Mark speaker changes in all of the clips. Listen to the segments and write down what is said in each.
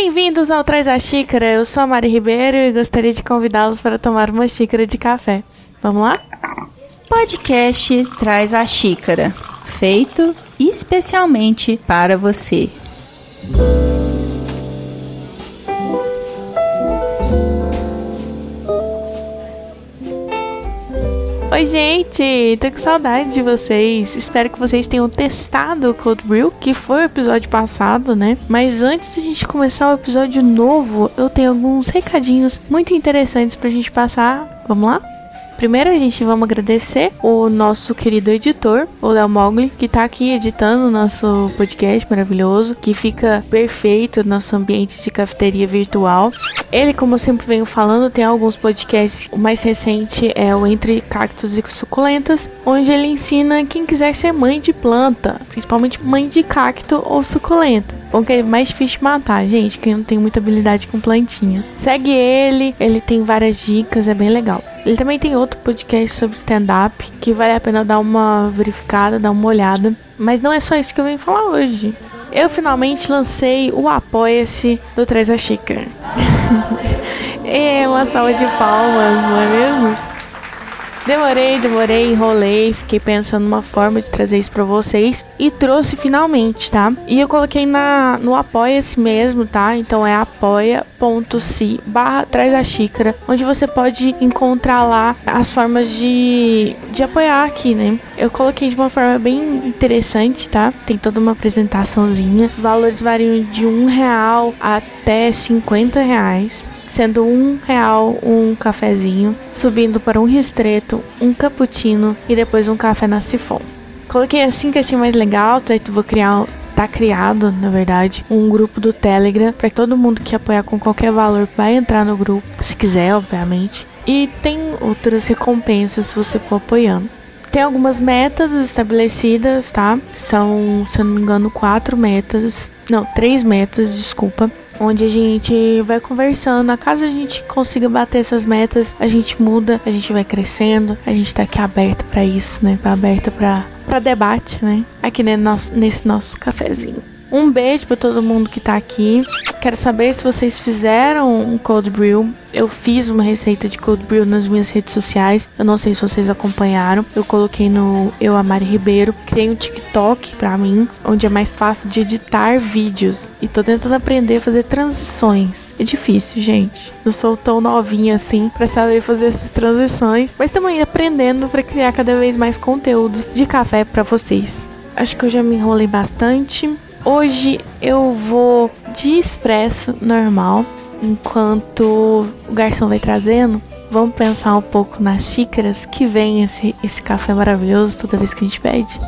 Speaker 1: Bem-vindos ao Traz a Xícara. Eu sou a Mari Ribeiro e gostaria de convidá-los para tomar uma xícara de café. Vamos lá?
Speaker 2: Podcast Traz a Xícara, feito especialmente para você.
Speaker 1: Oi, gente! Tô com saudade de vocês. Espero que vocês tenham testado o Cold Brew, que foi o episódio passado, né? Mas antes de a gente começar o episódio novo, eu tenho alguns recadinhos muito interessantes pra gente passar. Vamos lá? Primeiro a gente vamos agradecer o nosso querido editor, o Léo Mogli, que tá aqui editando o nosso podcast maravilhoso, que fica perfeito no nosso ambiente de cafeteria virtual. Ele, como eu sempre venho falando, tem alguns podcasts. O mais recente é o Entre Cactos e Suculentas, onde ele ensina quem quiser ser mãe de planta, principalmente mãe de cacto ou suculenta. Bom que é mais difícil de matar, gente, que não tem muita habilidade com plantinha. Segue ele, ele tem várias dicas, é bem legal. Ele também tem outro podcast sobre stand-up que vale a pena dar uma verificada, dar uma olhada. Mas não é só isso que eu venho falar hoje. Eu finalmente lancei o Apoia-se do Três a Xícara. é uma salva de palmas, não é mesmo? Demorei, demorei, enrolei, fiquei pensando numa forma de trazer isso para vocês e trouxe finalmente, tá? E eu coloquei na no apoia-se mesmo, tá? Então é apoia.se barra traz a xícara, onde você pode encontrar lá as formas de, de apoiar aqui, né? Eu coloquei de uma forma bem interessante, tá? Tem toda uma apresentaçãozinha. Valores variam de um real até 50 reais sendo um real um cafezinho, subindo para um ristreto, um cappuccino e depois um café na sifon. Coloquei assim que achei mais legal, tá? vou criar tá criado, na verdade, um grupo do Telegram para todo mundo que apoiar com qualquer valor vai entrar no grupo, se quiser, obviamente. E tem outras recompensas se você for apoiando. Tem algumas metas estabelecidas, tá? São, se eu não me engano, quatro metas. Não, três metas, desculpa onde a gente vai conversando. A caso a gente consiga bater essas metas, a gente muda, a gente vai crescendo. A gente tá aqui aberto para isso, né? Tá aberto para debate, né? Aqui nesse nosso cafezinho. Um beijo para todo mundo que tá aqui. Quero saber se vocês fizeram um cold brew. Eu fiz uma receita de cold brew nas minhas redes sociais. Eu não sei se vocês acompanharam. Eu coloquei no Eu Amari Ribeiro. Criei um TikTok para mim, onde é mais fácil de editar vídeos. E tô tentando aprender a fazer transições. É difícil, gente. Não sou tão novinha assim para saber fazer essas transições, mas também aprendendo para criar cada vez mais conteúdos de café para vocês. Acho que eu já me enrolei bastante. Hoje eu vou de expresso normal, enquanto o garçom vai trazendo. Vamos pensar um pouco nas xícaras que vem esse, esse café maravilhoso toda vez que a gente pede.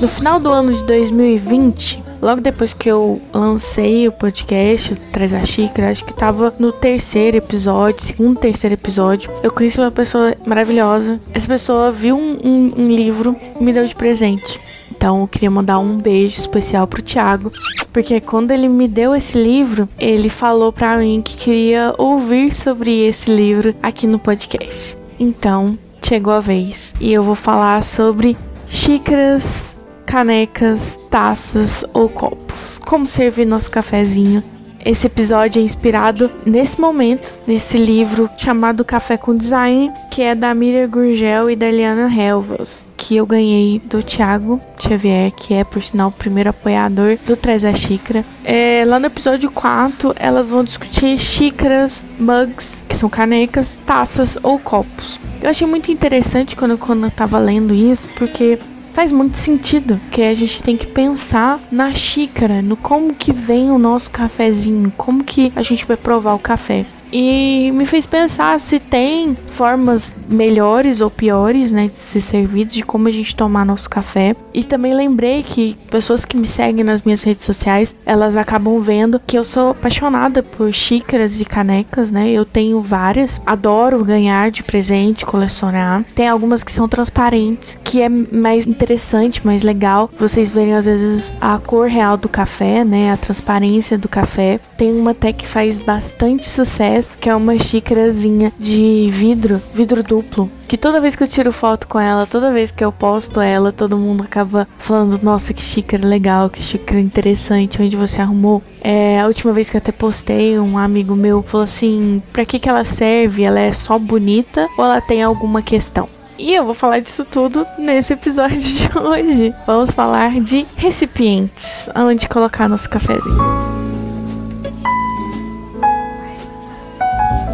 Speaker 1: No final do ano de 2020, Logo depois que eu lancei o podcast Traz a Xícara, acho que tava no terceiro episódio, segundo, terceiro episódio, eu conheci uma pessoa maravilhosa. Essa pessoa viu um, um, um livro e me deu de presente. Então eu queria mandar um beijo especial pro Thiago, porque quando ele me deu esse livro, ele falou para mim que queria ouvir sobre esse livro aqui no podcast. Então, chegou a vez e eu vou falar sobre xícaras canecas, taças ou copos. Como servir nosso cafezinho. Esse episódio é inspirado nesse momento, nesse livro chamado Café com Design, que é da Miriam Gurgel e da Eliana Helvels, que eu ganhei do Thiago Xavier, que é, por sinal, o primeiro apoiador do Traz a Xícara. É, lá no episódio 4, elas vão discutir xícaras, mugs, que são canecas, taças ou copos. Eu achei muito interessante quando, quando eu tava lendo isso, porque faz muito sentido, que a gente tem que pensar na xícara, no como que vem o nosso cafezinho, como que a gente vai provar o café. E me fez pensar se tem formas melhores ou piores, né, de ser servido, de como a gente tomar nosso café. E também lembrei que pessoas que me seguem nas minhas redes sociais, elas acabam vendo que eu sou apaixonada por xícaras e canecas, né? Eu tenho várias, adoro ganhar de presente, colecionar. Tem algumas que são transparentes, que é mais interessante, mais legal. Vocês verem às vezes a cor real do café, né? A transparência do café. Tem uma até que faz bastante sucesso que é uma xícarazinha de vidro, vidro duplo. Que toda vez que eu tiro foto com ela, toda vez que eu posto ela, todo mundo acaba falando: Nossa, que xícara legal, que xícara interessante, onde você arrumou. É, a última vez que eu até postei, um amigo meu falou assim: Pra que, que ela serve? Ela é só bonita ou ela tem alguma questão? E eu vou falar disso tudo nesse episódio de hoje. Vamos falar de recipientes, onde colocar nosso cafezinho.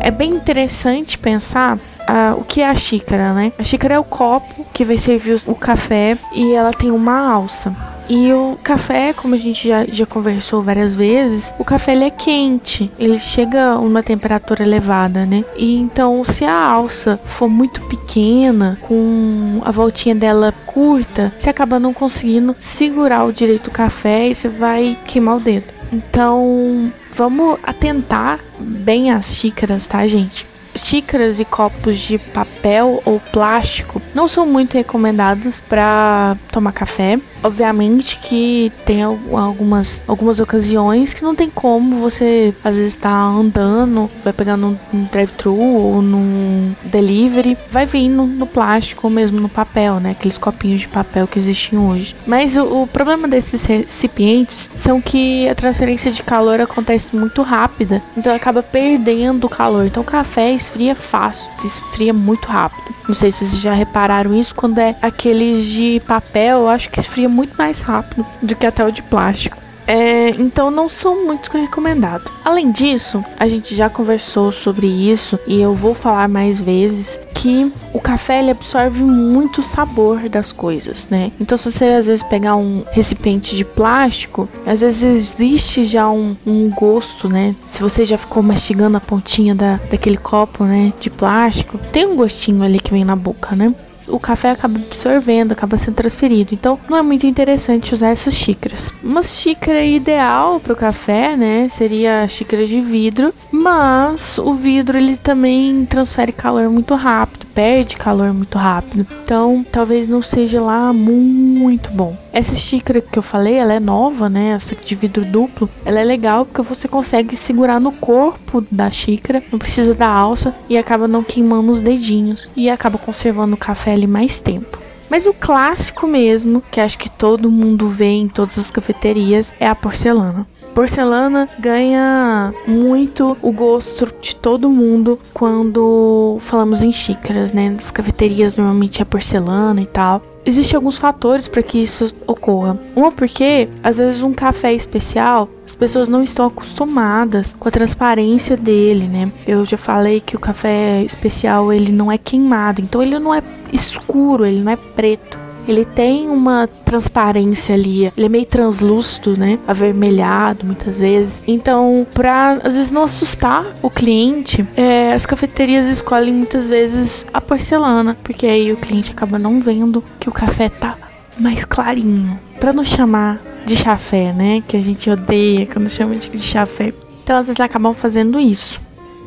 Speaker 1: É bem interessante pensar uh, o que é a xícara, né? A xícara é o copo que vai servir o café e ela tem uma alça. E o café, como a gente já, já conversou várias vezes, o café ele é quente, ele chega a uma temperatura elevada, né? E então, se a alça for muito pequena, com a voltinha dela curta, você acaba não conseguindo segurar o direito do café e você vai queimar o dedo. Então, vamos atentar bem às xícaras, tá, gente? xícaras e copos de papel ou plástico não são muito recomendados para tomar café. Obviamente que tem algumas, algumas ocasiões que não tem como você às vezes tá andando, vai pegar num, drive-thru ou num delivery, vai vir no, no, plástico ou mesmo no papel, né? Aqueles copinhos de papel que existem hoje. Mas o, o problema desses recipientes são que a transferência de calor acontece muito rápida, então acaba perdendo o calor. Então o café esfria fácil, esfria muito rápido. Não sei se vocês já repararam isso quando é aqueles de papel, eu acho que esfria muito mais rápido do que até o de plástico. É, então não são muito recomendados. Além disso, a gente já conversou sobre isso e eu vou falar mais vezes que o café ele absorve muito sabor das coisas, né? Então se você às vezes pegar um recipiente de plástico, às vezes existe já um, um gosto, né? Se você já ficou mastigando a pontinha da, daquele copo, né, de plástico, tem um gostinho ali que vem na boca, né? O café acaba absorvendo, acaba sendo transferido. Então, não é muito interessante usar essas xícaras. Uma xícara ideal para o café, né, seria a xícara de vidro, mas o vidro ele também transfere calor muito rápido, perde calor muito rápido. Então, talvez não seja lá muito bom. Essa xícara que eu falei, ela é nova, né? Essa de vidro duplo. Ela é legal porque você consegue segurar no corpo da xícara, não precisa da alça e acaba não queimando os dedinhos e acaba conservando o café ali mais tempo. Mas o clássico mesmo, que acho que todo mundo vê em todas as cafeterias, é a porcelana. Porcelana ganha muito o gosto de todo mundo quando falamos em xícaras, né? Nas cafeterias normalmente é porcelana e tal. Existem alguns fatores para que isso ocorra. Uma porque às vezes um café especial as pessoas não estão acostumadas com a transparência dele, né? Eu já falei que o café especial ele não é queimado, então ele não é escuro, ele não é preto ele tem uma transparência ali, ele é meio translúcido, né? Avermelhado muitas vezes. Então, pra às vezes não assustar o cliente, é, as cafeterias escolhem muitas vezes a porcelana, porque aí o cliente acaba não vendo que o café tá mais clarinho. Para não chamar de chafé, né? Que a gente odeia quando chama de chafé. Então, às vezes acabam fazendo isso.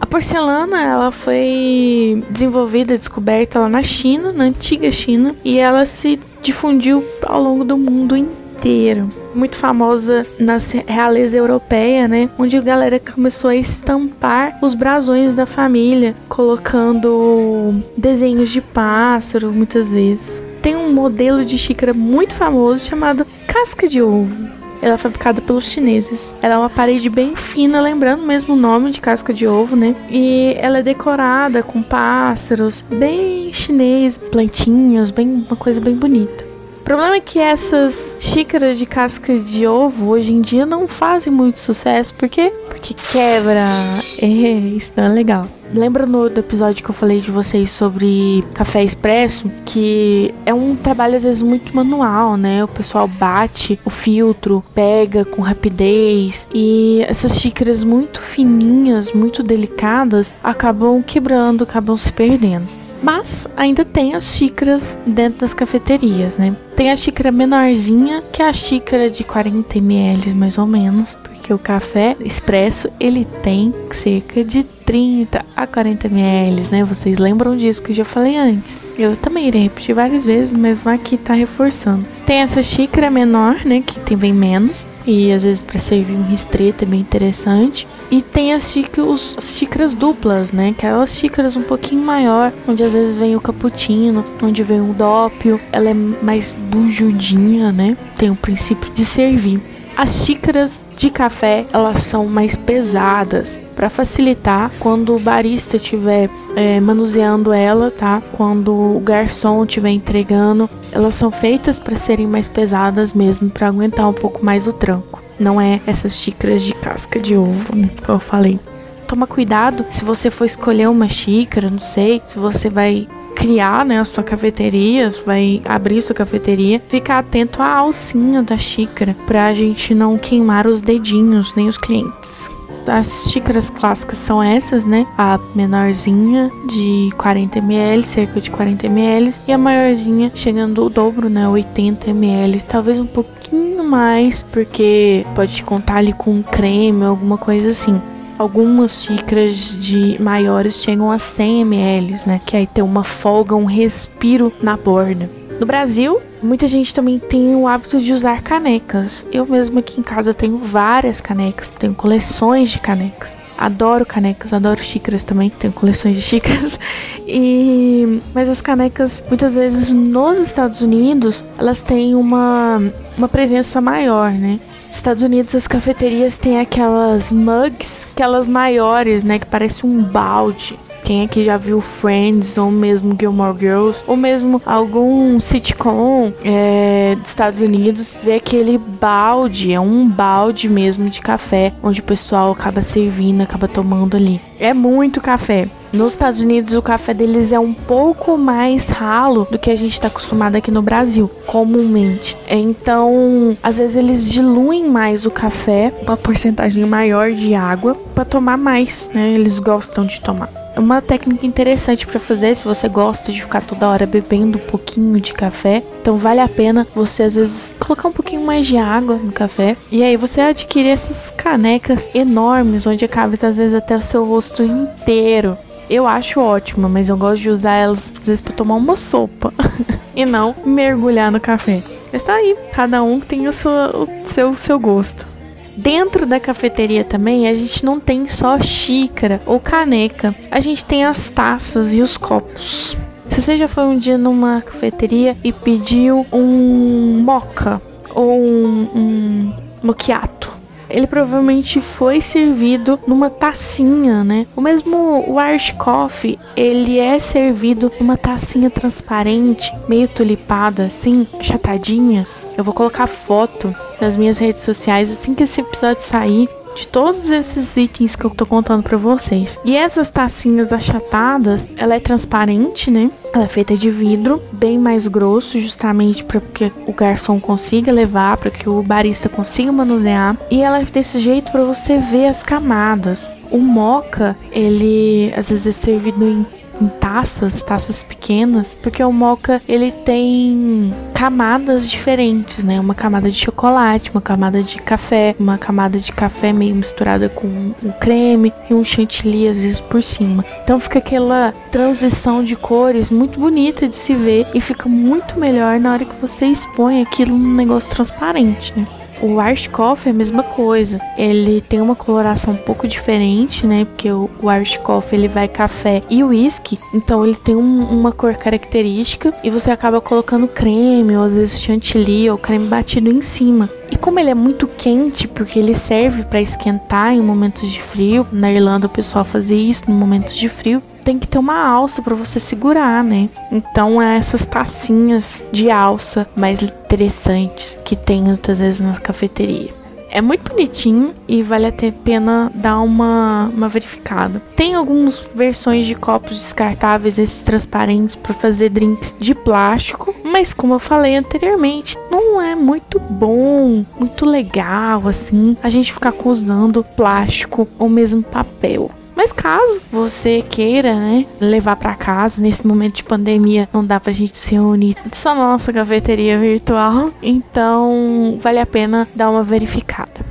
Speaker 1: A porcelana, ela foi desenvolvida, descoberta lá na China, na antiga China, e ela se difundiu ao longo do mundo inteiro. Muito famosa na realeza europeia, né? Onde a galera começou a estampar os brasões da família, colocando desenhos de pássaro muitas vezes. Tem um modelo de xícara muito famoso chamado casca de ovo ela é fabricada pelos chineses. Ela é uma parede bem fina, lembrando mesmo o nome de casca de ovo, né? E ela é decorada com pássaros, bem chinês, plantinhas, bem uma coisa bem bonita. O problema é que essas xícaras de casca de ovo hoje em dia não fazem muito sucesso. Por quê? Porque quebra. É, isso não é legal. Lembra no episódio que eu falei de vocês sobre café expresso? Que é um trabalho às vezes muito manual, né? O pessoal bate o filtro, pega com rapidez e essas xícaras muito fininhas, muito delicadas, acabam quebrando, acabam se perdendo. Mas ainda tem as xícaras dentro das cafeterias, né? Tem a xícara menorzinha, que é a xícara de 40 ml mais ou menos, que o café expresso ele tem cerca de 30 a 40 ml, né? Vocês lembram disso que eu já falei antes. Eu também irei repetir várias vezes, mas aqui tá reforçando. Tem essa xícara menor, né? Que tem bem menos. E às vezes para servir um restrito é bem interessante. E tem as xícaras, as xícaras duplas, né? Aquelas xícaras um pouquinho maior, onde às vezes vem o cappuccino, onde vem o dópio. Ela é mais bujudinha, né? Tem o princípio de servir. As xícaras de café elas são mais pesadas para facilitar quando o barista estiver é, manuseando ela, tá? Quando o garçom estiver entregando, elas são feitas para serem mais pesadas mesmo, para aguentar um pouco mais o tranco. Não é essas xícaras de casca de ovo, né? Eu falei. Toma cuidado se você for escolher uma xícara, não sei, se você vai criar né, a sua cafeteria, vai abrir sua cafeteria, ficar atento à alcinha da xícara para a gente não queimar os dedinhos nem os clientes. As xícaras clássicas são essas, né? A menorzinha de 40 ml, cerca de 40 ml, e a maiorzinha chegando o dobro, né? 80 ml, talvez um pouquinho mais, porque pode contar ali com creme alguma coisa assim. Algumas xícaras de maiores chegam a 100 ml, né? Que aí tem uma folga, um respiro na borda. No Brasil, muita gente também tem o hábito de usar canecas. Eu mesmo aqui em casa tenho várias canecas, tenho coleções de canecas. Adoro canecas, adoro xícaras também, tenho coleções de xícaras. E mas as canecas, muitas vezes nos Estados Unidos, elas têm uma uma presença maior, né? Estados Unidos as cafeterias têm aquelas mugs, aquelas maiores, né, que parece um balde. Quem aqui já viu Friends ou mesmo Gilmore Girls ou mesmo algum sitcom é, dos Estados Unidos vê aquele balde, é um balde mesmo de café onde o pessoal acaba servindo, acaba tomando ali. É muito café. Nos Estados Unidos, o café deles é um pouco mais ralo do que a gente está acostumado aqui no Brasil, comumente. Então, às vezes eles diluem mais o café, uma porcentagem maior de água, para tomar mais, né? Eles gostam de tomar. Uma técnica interessante para fazer se você gosta de ficar toda hora bebendo um pouquinho de café. Então vale a pena você às vezes colocar um pouquinho mais de água no café e aí você adquirir essas canecas enormes onde cabe às vezes até o seu rosto inteiro. Eu acho ótima, mas eu gosto de usar elas às vezes para tomar uma sopa e não mergulhar no café. Mas tá aí, cada um tem o seu, o seu, seu gosto. Dentro da cafeteria também, a gente não tem só xícara ou caneca, a gente tem as taças e os copos. Se você já foi um dia numa cafeteria e pediu um moca ou um, um moquiato, ele provavelmente foi servido numa tacinha, né? O mesmo Irish Coffee, ele é servido numa tacinha transparente, meio tulipada assim, achatadinha. Eu vou colocar foto nas minhas redes sociais assim que esse episódio sair de todos esses itens que eu tô contando para vocês. E essas tacinhas achatadas, ela é transparente, né? Ela é feita de vidro, bem mais grosso, justamente para que o garçom consiga levar, para que o barista consiga manusear. E ela é desse jeito para você ver as camadas. O moca, ele às vezes é servido em em taças, taças pequenas, porque o mocha ele tem camadas diferentes, né? Uma camada de chocolate, uma camada de café, uma camada de café meio misturada com um creme e um chantilly às vezes por cima. Então fica aquela transição de cores muito bonita de se ver e fica muito melhor na hora que você expõe aquilo num negócio transparente, né? O Irish Coffee é a mesma coisa. Ele tem uma coloração um pouco diferente, né? Porque o, Irish Coffee ele vai café e whisky, então ele tem um, uma cor característica e você acaba colocando creme ou às vezes chantilly ou creme batido em cima. E como ele é muito quente, porque ele serve para esquentar em momentos de frio, na Irlanda o pessoal fazia isso no momentos de frio, tem que ter uma alça para você segurar, né? Então é essas tacinhas de alça mais interessantes que tem outras vezes na cafeteria. É muito bonitinho e vale a pena dar uma, uma verificada. Tem algumas versões de copos descartáveis, esses transparentes, para fazer drinks de plástico, mas como eu falei anteriormente, não é muito bom, muito legal assim a gente ficar usando plástico ou mesmo papel. Mas caso você queira, né, levar para casa nesse momento de pandemia, não dá pra gente se reunir só na nossa cafeteria virtual, então vale a pena dar uma verificada.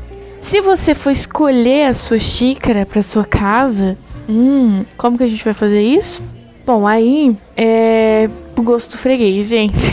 Speaker 1: se você for escolher a sua xícara para sua casa, hum, como que a gente vai fazer isso? Bom, aí é o gosto do freguês, gente.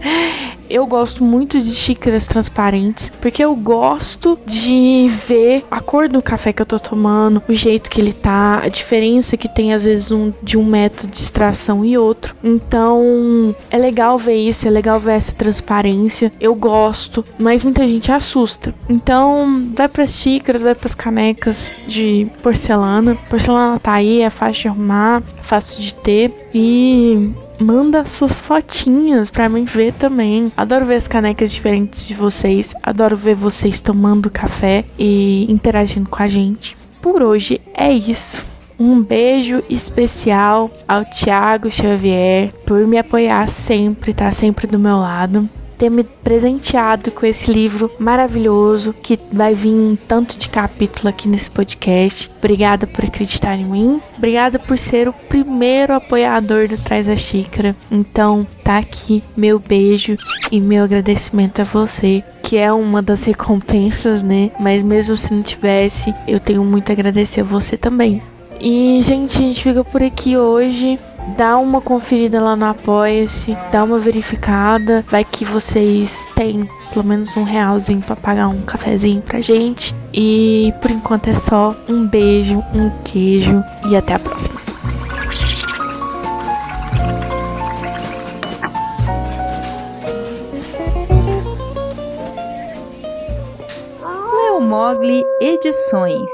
Speaker 1: Eu gosto muito de xícaras transparentes, porque eu gosto de ver a cor do café que eu tô tomando, o jeito que ele tá, a diferença que tem às vezes um, de um método de extração e outro. Então, é legal ver isso, é legal ver essa transparência. Eu gosto, mas muita gente assusta. Então, vai para xícaras, vai para as canecas de porcelana. Porcelana tá aí, é fácil de arrumar, é fácil de ter e manda suas fotinhas para mim ver também. Adoro ver as canecas diferentes de vocês, adoro ver vocês tomando café e interagindo com a gente. Por hoje é isso. Um beijo especial ao Thiago Xavier por me apoiar sempre, tá sempre do meu lado ter me presenteado com esse livro maravilhoso que vai vir um tanto de capítulo aqui nesse podcast. Obrigada por acreditar em mim. Obrigada por ser o primeiro apoiador do Traz a Xícara. Então, tá aqui meu beijo e meu agradecimento a você que é uma das recompensas, né? Mas mesmo se não tivesse, eu tenho muito a agradecer a você também. E, gente, a gente fica por aqui hoje dá uma conferida lá no Apoia-se, dá uma verificada, vai que vocês têm pelo menos um realzinho para pagar um cafezinho pra gente. E por enquanto é só um beijo, um queijo e até a próxima.
Speaker 2: Leo Mogli Edições